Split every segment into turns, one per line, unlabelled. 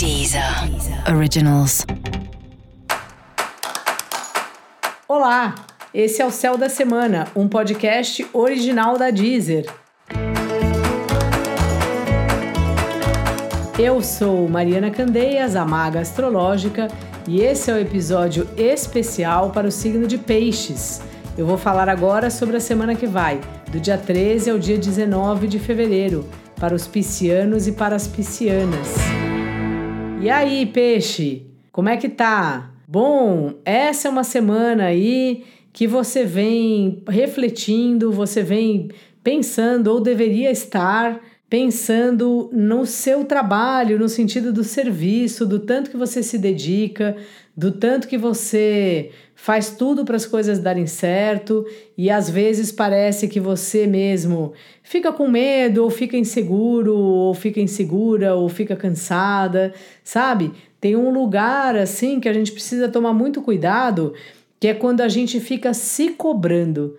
Deezer Originals.
Olá, esse é o Céu da Semana, um podcast original da Deezer. Eu sou Mariana Candeias, a maga astrológica, e esse é o episódio especial para o signo de Peixes. Eu vou falar agora sobre a semana que vai, do dia 13 ao dia 19 de fevereiro, para os piscianos e para as piscianas. E aí, peixe, como é que tá? Bom, essa é uma semana aí que você vem refletindo, você vem pensando ou deveria estar pensando no seu trabalho, no sentido do serviço, do tanto que você se dedica, do tanto que você faz tudo para as coisas darem certo e às vezes parece que você mesmo fica com medo, ou fica inseguro, ou fica insegura, ou fica cansada, sabe? Tem um lugar assim que a gente precisa tomar muito cuidado, que é quando a gente fica se cobrando.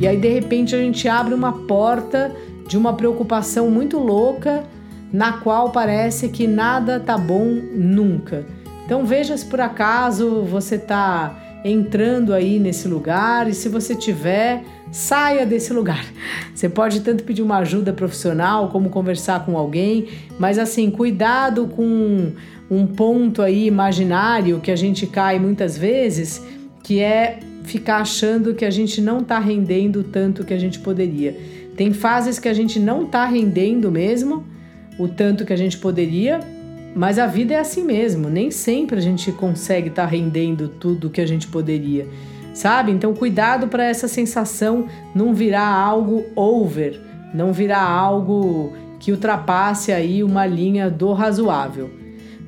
E aí, de repente, a gente abre uma porta de uma preocupação muito louca, na qual parece que nada tá bom nunca. Então, veja se por acaso você tá entrando aí nesse lugar e se você tiver, saia desse lugar. Você pode tanto pedir uma ajuda profissional como conversar com alguém, mas assim, cuidado com um ponto aí imaginário que a gente cai muitas vezes, que é ficar achando que a gente não está rendendo tanto que a gente poderia. Tem fases que a gente não está rendendo mesmo o tanto que a gente poderia, mas a vida é assim mesmo. Nem sempre a gente consegue estar tá rendendo tudo que a gente poderia, sabe? Então, cuidado para essa sensação não virar algo over, não virar algo que ultrapasse aí uma linha do razoável.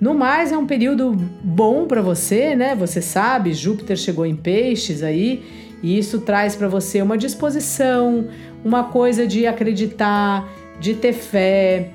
No mais, é um período bom para você, né? Você sabe, Júpiter chegou em peixes aí, e isso traz para você uma disposição, uma coisa de acreditar, de ter fé,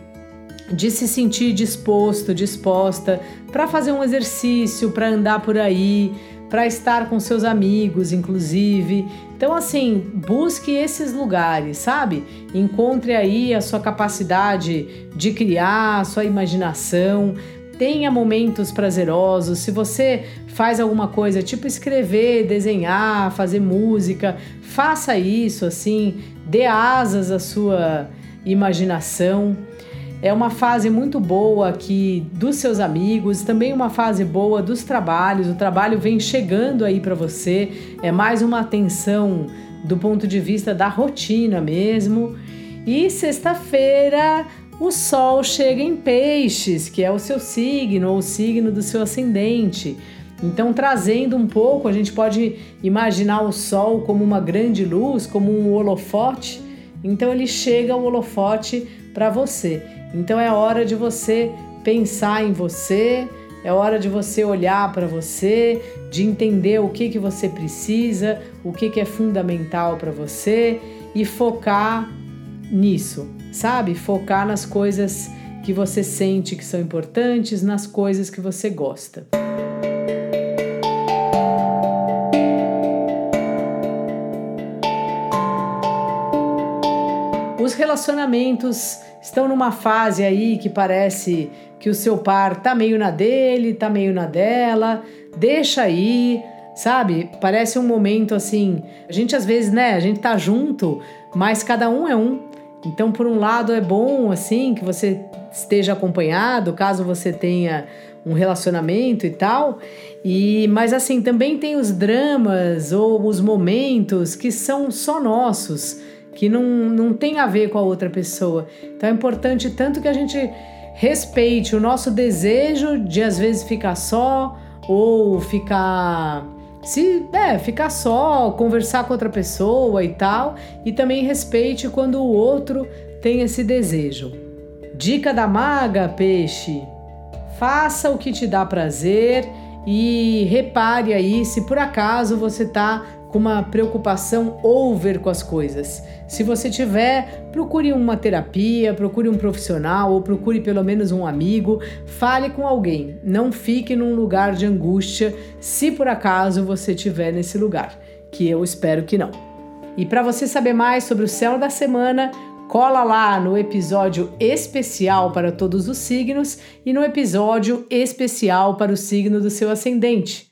de se sentir disposto, disposta para fazer um exercício, para andar por aí, para estar com seus amigos, inclusive. Então, assim, busque esses lugares, sabe? Encontre aí a sua capacidade de criar, a sua imaginação tenha momentos prazerosos. Se você faz alguma coisa, tipo escrever, desenhar, fazer música, faça isso assim, dê asas à sua imaginação. É uma fase muito boa aqui dos seus amigos, também uma fase boa dos trabalhos. O trabalho vem chegando aí para você, é mais uma atenção do ponto de vista da rotina mesmo. E sexta-feira o Sol chega em Peixes, que é o seu signo ou o signo do seu ascendente. Então, trazendo um pouco, a gente pode imaginar o Sol como uma grande luz, como um holofote. Então, ele chega o holofote para você. Então, é hora de você pensar em você, é hora de você olhar para você, de entender o que, que você precisa, o que, que é fundamental para você e focar nisso sabe? Focar nas coisas que você sente que são importantes, nas coisas que você gosta. Os relacionamentos estão numa fase aí que parece que o seu par tá meio na dele, tá meio na dela, deixa aí, sabe? Parece um momento assim, a gente às vezes, né, a gente tá junto, mas cada um é um. Então, por um lado, é bom assim que você esteja acompanhado, caso você tenha um relacionamento e tal. E mas assim, também tem os dramas ou os momentos que são só nossos, que não, não tem a ver com a outra pessoa. Então é importante tanto que a gente respeite o nosso desejo de às vezes ficar só ou ficar se é, ficar só, conversar com outra pessoa e tal, e também respeite quando o outro tem esse desejo. Dica da maga, peixe: faça o que te dá prazer e repare aí se por acaso você está uma preocupação over com as coisas. Se você tiver, procure uma terapia, procure um profissional ou procure pelo menos um amigo, fale com alguém. Não fique num lugar de angústia se por acaso você estiver nesse lugar, que eu espero que não. E para você saber mais sobre o céu da semana, cola lá no episódio especial para todos os signos e no episódio especial para o signo do seu ascendente.